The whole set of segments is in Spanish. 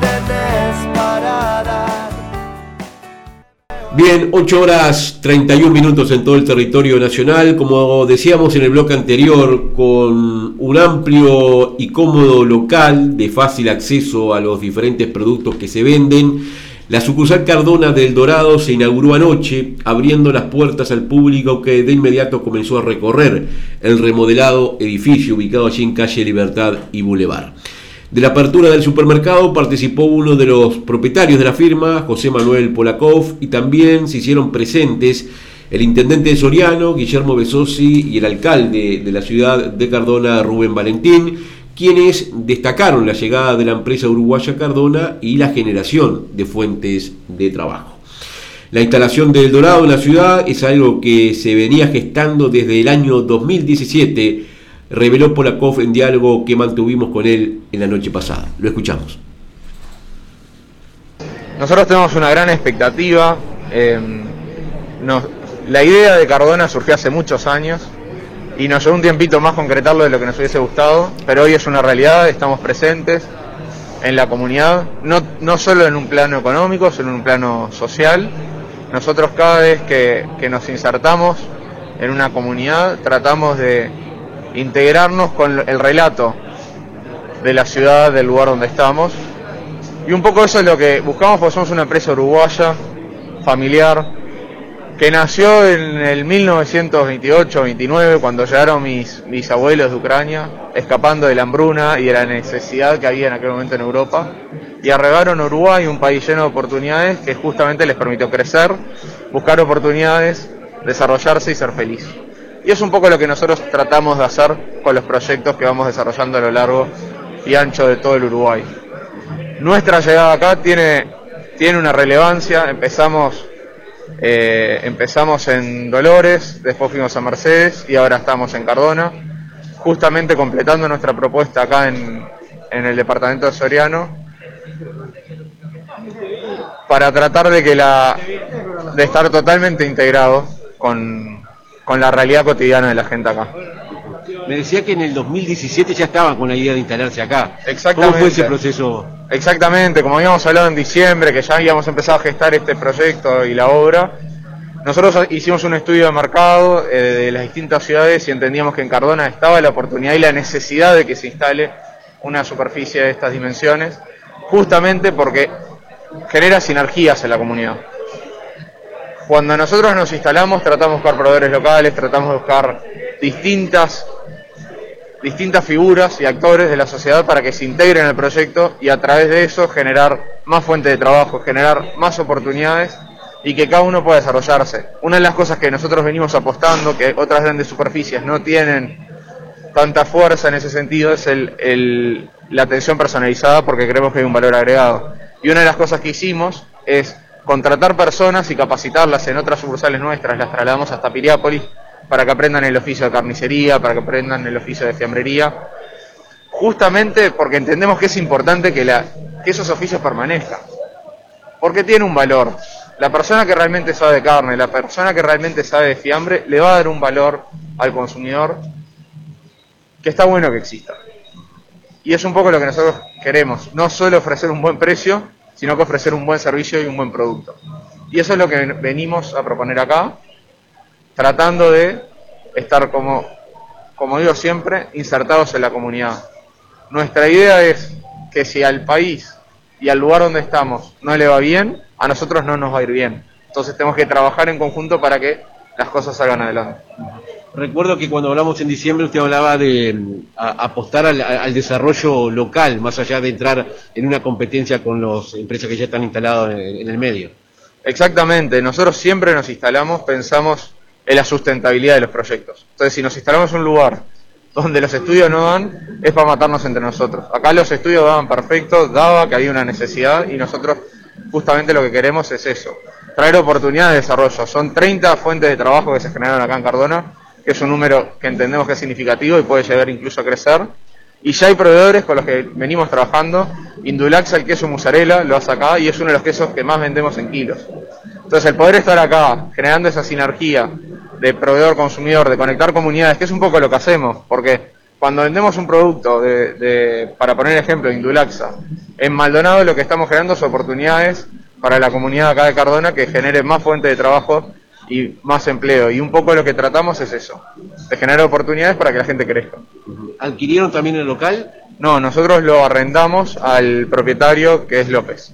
tenés para dar. Bien, 8 horas 31 minutos en todo el territorio nacional. Como decíamos en el bloque anterior, con un amplio y cómodo local de fácil acceso a los diferentes productos que se venden, la sucursal Cardona del Dorado se inauguró anoche, abriendo las puertas al público que de inmediato comenzó a recorrer el remodelado edificio ubicado allí en calle Libertad y Boulevard. De la apertura del supermercado participó uno de los propietarios de la firma, José Manuel Polakov, y también se hicieron presentes el intendente de Soriano, Guillermo Besosi, y el alcalde de la ciudad de Cardona, Rubén Valentín, quienes destacaron la llegada de la empresa uruguaya Cardona y la generación de fuentes de trabajo. La instalación del Dorado en la ciudad es algo que se venía gestando desde el año 2017 reveló Polakov en diálogo que mantuvimos con él en la noche pasada. Lo escuchamos. Nosotros tenemos una gran expectativa. Eh, la idea de Cardona surgió hace muchos años y nos llevó un tiempito más concretarlo de lo que nos hubiese gustado, pero hoy es una realidad, estamos presentes en la comunidad, no, no solo en un plano económico, sino en un plano social. Nosotros cada vez que, que nos insertamos en una comunidad tratamos de integrarnos con el relato de la ciudad, del lugar donde estamos. Y un poco eso es lo que buscamos, porque somos una empresa uruguaya, familiar, que nació en el 1928-29, cuando llegaron mis, mis abuelos de Ucrania, escapando de la hambruna y de la necesidad que había en aquel momento en Europa, y arregaron a Uruguay, un país lleno de oportunidades que justamente les permitió crecer, buscar oportunidades, desarrollarse y ser feliz. Y es un poco lo que nosotros tratamos de hacer con los proyectos que vamos desarrollando a lo largo y ancho de todo el Uruguay. Nuestra llegada acá tiene, tiene una relevancia, empezamos, eh, empezamos en Dolores, después fuimos a Mercedes y ahora estamos en Cardona, justamente completando nuestra propuesta acá en, en el departamento de Soriano, para tratar de que la de estar totalmente integrado con, con la realidad cotidiana de la gente acá. Me decía que en el 2017 ya estaban con la idea de instalarse acá. Exactamente. ¿Cómo fue ese proceso? Exactamente, como habíamos hablado en diciembre, que ya habíamos empezado a gestar este proyecto y la obra, nosotros hicimos un estudio de mercado eh, de las distintas ciudades y entendíamos que en Cardona estaba la oportunidad y la necesidad de que se instale una superficie de estas dimensiones, justamente porque genera sinergias en la comunidad. Cuando nosotros nos instalamos tratamos de buscar proveedores locales, tratamos de buscar distintas, distintas figuras y actores de la sociedad para que se integren en el proyecto y a través de eso generar más fuentes de trabajo, generar más oportunidades y que cada uno pueda desarrollarse. Una de las cosas que nosotros venimos apostando, que otras grandes superficies no tienen tanta fuerza en ese sentido, es el, la atención personalizada porque creemos que hay un valor agregado. Y una de las cosas que hicimos es contratar personas y capacitarlas en otras sucursales nuestras, las trasladamos hasta Piriápolis para que aprendan el oficio de carnicería, para que aprendan el oficio de fiambrería, justamente porque entendemos que es importante que, la, que esos oficios permanezcan, porque tiene un valor. La persona que realmente sabe de carne, la persona que realmente sabe de fiambre, le va a dar un valor al consumidor que está bueno que exista. Y es un poco lo que nosotros queremos, no solo ofrecer un buen precio, sino que ofrecer un buen servicio y un buen producto. Y eso es lo que venimos a proponer acá, tratando de estar, como, como digo siempre, insertados en la comunidad. Nuestra idea es que si al país y al lugar donde estamos no le va bien, a nosotros no nos va a ir bien. Entonces tenemos que trabajar en conjunto para que las cosas salgan adelante. Recuerdo que cuando hablamos en diciembre usted hablaba de mm, apostar al, desarrollo local, más allá de entrar en una competencia con las empresas que ya están instaladas en, el medio. Exactamente, nosotros siempre nos instalamos, pensamos en la sustentabilidad de los proyectos. Entonces, si nos instalamos en un lugar donde los estudios no dan, es para matarnos entre nosotros. Acá los estudios daban perfecto, daba que había una necesidad y nosotros justamente lo que queremos es eso, traer oportunidades de desarrollo. Son 30 fuentes de trabajo que se generaron acá en Cardona que es un número que entendemos que es significativo y puede llegar incluso a crecer. Y ya hay proveedores con los que venimos trabajando. Indulaxa, el queso mozzarella, lo hace acá y es uno de los quesos que más vendemos en kilos. Entonces, el poder estar acá, generando esa sinergia de proveedor-consumidor, de conectar comunidades, que es un poco lo que hacemos, porque cuando vendemos un producto, de, para poner ejemplo, Indulaxa, en Maldonado lo que estamos generando son oportunidades para la comunidad acá de Cardona que genere más fuentes de trabajo y más empleo. Y un poco lo que tratamos es eso, de generar oportunidades para que la gente crezca. ¿Adquirieron también el local? No, nosotros lo arrendamos al propietario que es López.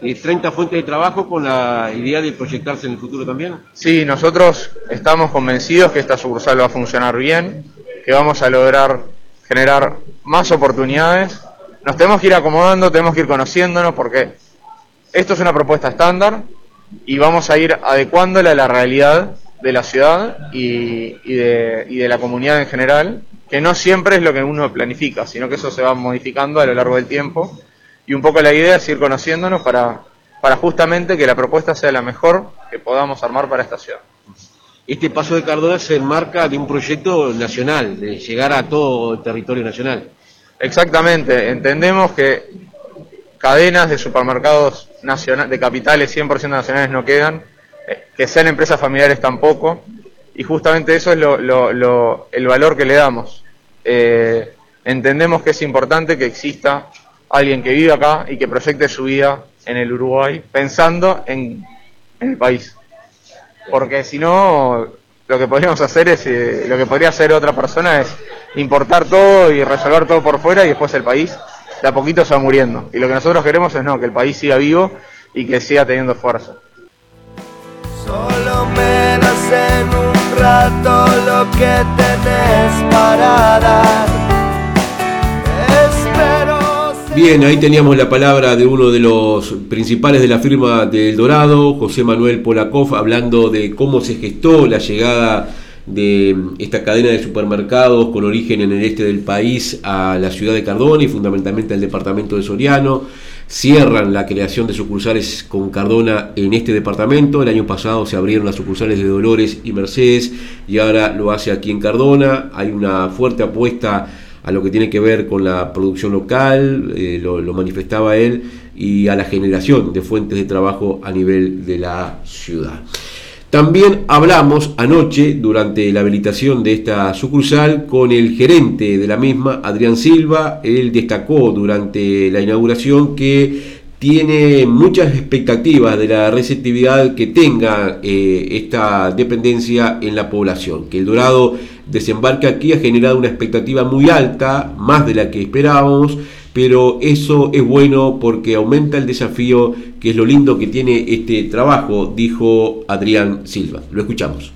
¿Y 30 fuentes de trabajo con la idea de proyectarse en el futuro también? Sí, nosotros estamos convencidos que esta sucursal va a funcionar bien, que vamos a lograr generar más oportunidades. Nos tenemos que ir acomodando, tenemos que ir conociéndonos porque esto es una propuesta estándar y vamos a ir adecuándola a la realidad de la ciudad y, de, y de la comunidad en general, que no siempre es lo que uno planifica, sino que eso se va modificando a lo largo del tiempo y un poco la idea es ir conociéndonos para, para justamente que la propuesta sea la mejor que podamos armar para esta ciudad. Este paso de Cardona se enmarca de un proyecto nacional, de llegar a todo el territorio nacional. Exactamente, entendemos que cadenas de supermercados nacional, de capitales 100% nacionales no quedan, eh, que sean empresas familiares tampoco, y justamente eso es lo, lo, el valor que le damos. Eh, entendemos que es importante que exista alguien que vive acá y que proyecte su vida en el Uruguay pensando en, el país. Porque si no, lo que podríamos hacer es, eh, lo que podría hacer otra persona es importar todo y resolver todo por fuera y después el país de a poquito se va muriendo. Y lo que nosotros queremos es no, que el país siga vivo y que siga teniendo fuerza. Solo menos en un rato lo que tenés para dar. Bien, ahí teníamos la palabra de uno de los principales de la firma del Dorado, José Manuel Polakov, hablando de cómo se gestó la llegada de esta cadena de supermercados con origen en el este del país a la ciudad de Cardona y fundamentalmente al departamento de Soriano. Cierran la creación de sucursales con Cardona en este departamento. El año pasado se abrieron las sucursales de Dolores y Mercedes y ahora lo hace aquí en Cardona. Hay una fuerte apuesta a lo que tiene que ver con la producción local, eh, lo, manifestaba él, y a la generación de fuentes de trabajo a nivel de la ciudad. También hablamos anoche, durante la habilitación de esta sucursal, con el gerente de la misma, Adrián Silva. Él destacó durante la inauguración que tiene muchas expectativas de la receptividad que tenga eh, esta dependencia en la población, que el Dorado desembarque aquí ha generado una expectativa muy alta, más de la que esperábamos, pero eso es bueno porque aumenta el desafío, que es lo lindo que tiene este trabajo, dijo Adrián Silva. Lo escuchamos.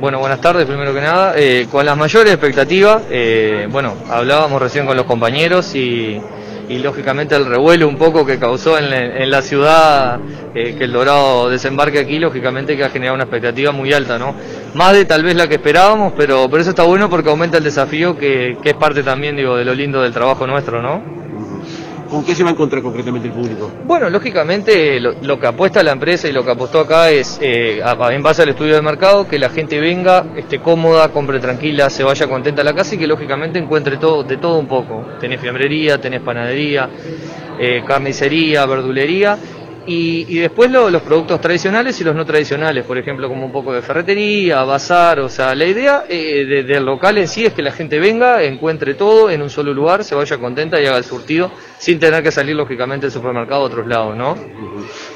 Bueno, buenas tardes, primero que nada. Eh, con las mayores expectativas, eh, bueno, hablábamos recién con los compañeros y lógicamente el revuelo un poco que causó en, la ciudad eh, que el Dorado desembarque aquí, lógicamente que ha generado una expectativa muy alta, ¿no? Más de tal vez la que esperábamos, pero, pero eso está bueno porque aumenta el desafío que, que es parte también, digo, de lo lindo del trabajo nuestro, ¿no? ¿Con qué se va a encontrar concretamente el público? Bueno, lógicamente lo, que apuesta la empresa y lo que apostó acá es, eh, en base al estudio de mercado, que la gente venga, esté cómoda, compre tranquila, se vaya contenta a la casa y que lógicamente encuentre todo, de todo un poco. Tenés fiambrería, tenés panadería, eh, carnicería, verdulería y, después los productos tradicionales y los no tradicionales, por ejemplo, como un poco de ferretería, bazar, o sea, la idea eh, del local en sí es que la gente venga, encuentre todo en un solo lugar, se vaya contenta y haga el surtido sin tener que salir lógicamente del supermercado a otros lados, ¿no?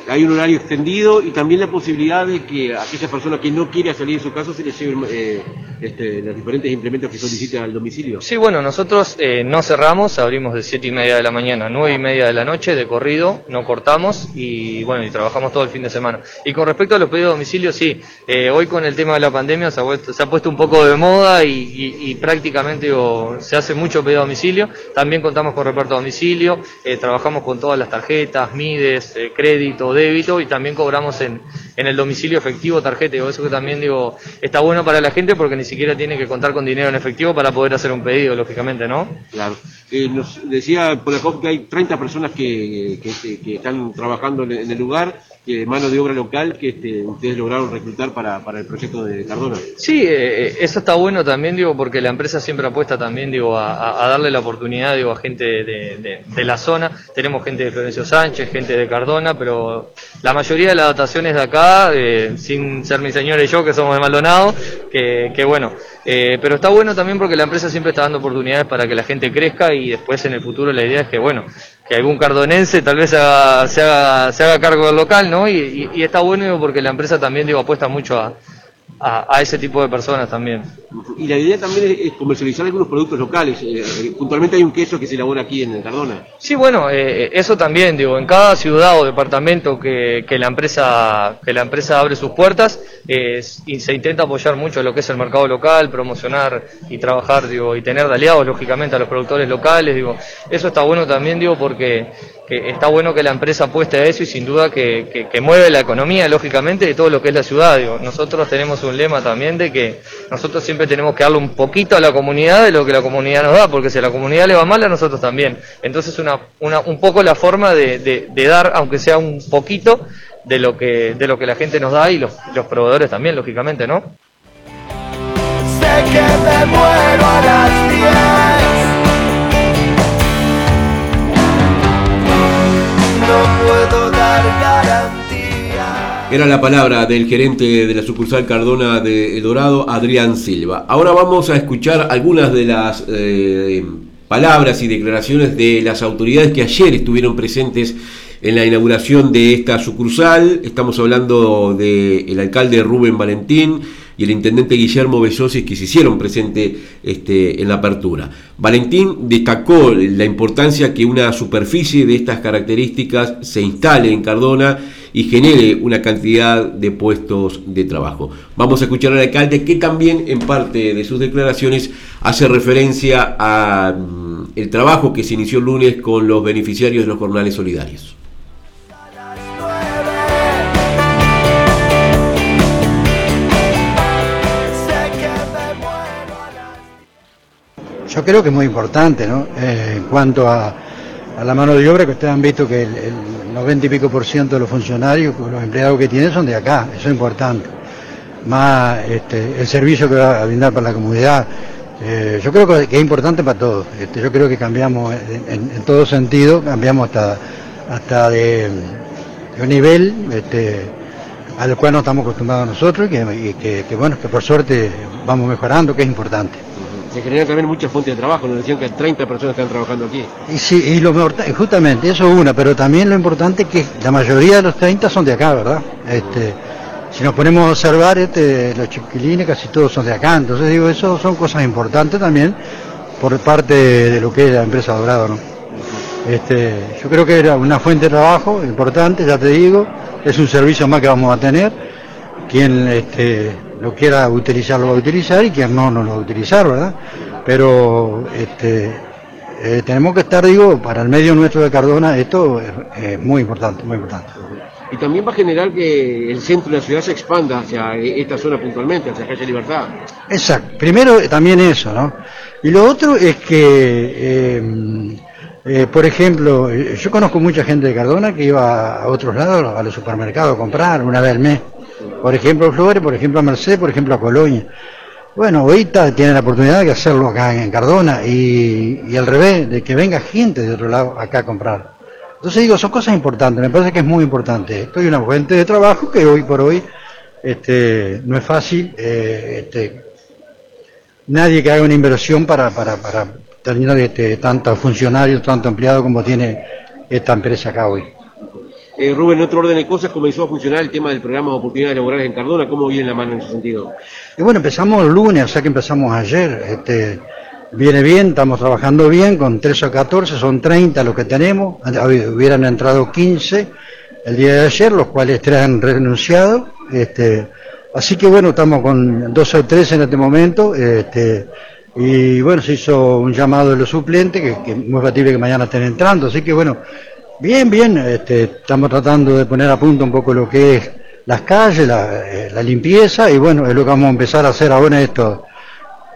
Hay un horario extendido y también la posibilidad de que a aquella persona que no quiere salir de su casa se le lleven eh, este, los diferentes implementos que solicita al domicilio. Sí, bueno, nosotros eh, no cerramos, abrimos de 7 y media de la mañana a 9 y media de la noche de corrido, no cortamos y bueno, y trabajamos todo el fin de semana. Y con respecto a los pedidos de domicilio, sí, eh, hoy con el tema de la pandemia se ha, puesto, un poco de moda y, prácticamente se hace mucho pedido a domicilio. También contamos con reparto a domicilio, eh, trabajamos con todas las tarjetas, MIDES, crédito, débito y también cobramos en, en el domicilio efectivo tarjeta. Eso que también digo, está bueno para la gente porque ni siquiera tiene que contar con dinero en efectivo para poder hacer un pedido, lógicamente, ¿no? Claro. Eh, nos decía Polakov que hay 30 personas que, que, están trabajando en el lugar que mano de obra local que este, ustedes lograron reclutar para, para, el proyecto de Cardona. Sí, eh, eh, eso está bueno también, digo, porque la empresa siempre apuesta también, digo, a, darle la oportunidad, digo, a gente de, de, la zona. Tenemos gente de Florencio Sánchez, gente de Cardona, pero la mayoría de las adaptaciones de acá, eh, sin ser mi señora y yo, que somos de Maldonado, que, que bueno. pero está bueno también porque la empresa siempre está dando oportunidades para que la gente crezca y después en el futuro la idea es que, bueno, que algún cardonense tal vez se haga, se haga, se haga cargo del local, ¿no? Y, y, está bueno porque la empresa también digo, apuesta mucho a, a, ese tipo de personas también. Y la idea también es comercializar algunos productos locales. Eh, eh, puntualmente hay un queso que se elabora aquí en Cardona. Sí, bueno, eh, eso también, digo, en cada ciudad o departamento que, que la empresa que la empresa abre sus puertas y se intenta apoyar mucho lo que es el mercado local, promocionar y trabajar, digo, y tener de aliados lógicamente a los productores locales, digo, eso está bueno también, digo, porque está bueno que la empresa apueste a eso y sin duda que, que, mueve la economía, lógicamente, de todo lo que es la ciudad. Digo. Nosotros tenemos un lema también de que nosotros siempre tenemos que darle un poquito a la comunidad de lo que la comunidad nos da, porque si a la comunidad le va mal, a nosotros también. Entonces, una, una, un poco la forma de, de, dar, aunque sea un poquito, de lo que, de lo que la gente nos da y los, los proveedores también, lógicamente, ¿no? Sé que me muero a las Era la palabra del gerente de la sucursal Cardona de El Dorado, Adrián Silva. Ahora vamos a escuchar algunas de las eh, palabras y declaraciones de las autoridades que ayer estuvieron presentes en la inauguración de esta sucursal. Estamos hablando del alcalde Rubén Valentín y el intendente Guillermo Bellosis que se hicieron presente este, en la apertura. Valentín destacó la importancia que una superficie de estas características se instale en Cardona y genere una cantidad de puestos de trabajo. Vamos a escuchar al alcalde que también en parte de sus declaraciones hace referencia a mm, el trabajo que se inició el lunes con los beneficiarios de los jornales solidarios. Yo creo que es muy importante, ¿no? Eh, en cuanto a, la mano de obra, que ustedes han visto que el 90 y pico por ciento de los funcionarios, los empleados que tienen son de acá, eso es importante. Más este, el servicio que va a brindar para la comunidad, eh, yo creo que, es importante para todos. Este, yo creo que cambiamos en, todo sentido, cambiamos hasta, hasta de, un nivel este, al cual no estamos acostumbrados nosotros y que, que, bueno, que por suerte vamos mejorando, que es importante se generan también muchas fuentes de trabajo, nos decían que 30 personas están trabajando aquí. Y sí, y lo justamente, eso es una, pero también lo importante es que la mayoría de los 30 son de acá, ¿verdad? Este, si nos ponemos a observar, este, los chiquilines casi todos son de acá, entonces digo, eso son cosas importantes también por parte de lo que es la empresa Dorado, ¿no? Este, yo creo que era una fuente de trabajo importante, ya te digo, es un servicio más que vamos a tener. Quien este, lo quiera utilizar lo va a utilizar y quien no, no lo va a utilizar, ¿verdad? Pero este, eh, tenemos que estar, digo, para el medio nuestro de Cardona, esto es, muy importante, muy importante. Y también va a generar que el centro de la ciudad se expanda hacia esta zona puntualmente, hacia Calle Libertad. Exacto. Primero también eso, ¿no? Y lo otro es que, eh, eh, por ejemplo, yo conozco mucha gente de Cardona que iba a otros lados, a los supermercados a comprar una vez al mes por ejemplo, Flores, por ejemplo, a Mercedes, por ejemplo, a Colonia. Bueno, ahorita tiene la oportunidad de hacerlo acá en Cardona y, al revés, de que venga gente de otro lado acá a comprar. Entonces digo, son cosas importantes, me parece que es muy importante. Estoy una fuente de trabajo que hoy por hoy este, no es fácil. Eh, este, nadie que haga una inversión para, para, para tener este, tantos funcionarios, tanto empleados como tiene esta empresa acá hoy. Eh, Rubén, en otro orden de cosas, comenzó a funcionar el tema del programa de oportunidades laborales en Cardona. ¿Cómo viene la mano en ese sentido? Y bueno, empezamos el lunes, o sea que empezamos ayer. Este, viene bien, estamos trabajando bien, con 13 o 14, son 30 los que tenemos. Hubieran entrado 15 el día de ayer, los cuales tres han renunciado. Este, así que bueno, estamos con 12 o 13 en este momento. Este, y bueno, se hizo un llamado de los suplentes, que, que es muy factible que mañana estén entrando. Así que bueno, Bien, bien, este, estamos tratando de poner a punto un poco lo que es las calles, la, eh, limpieza y bueno, es lo que vamos a empezar a hacer ahora estos,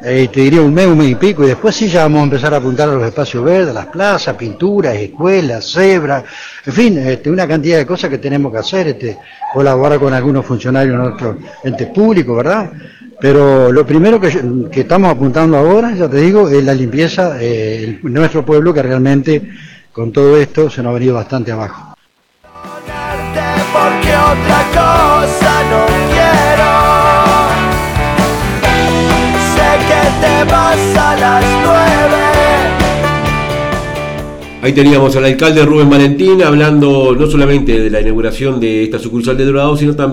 eh, te diría un mes, un mes y pico, y después sí ya vamos a empezar a apuntar a los espacios verdes, las plazas, pinturas, escuelas, cebras, en fin, este, una cantidad de cosas que tenemos que hacer, este, colaborar con algunos funcionarios de nuestro ente público, ¿verdad? Pero lo primero que, que, estamos apuntando ahora, ya te digo, es la limpieza eh, de nuestro pueblo que realmente con todo esto se nos ha venido bastante abajo. Porque otra cosa no quiero. Sé que te vas a las nueve. Ahí teníamos al alcalde Rubén Valentín hablando no solamente de la inauguración de esta sucursal de Dorado, sino también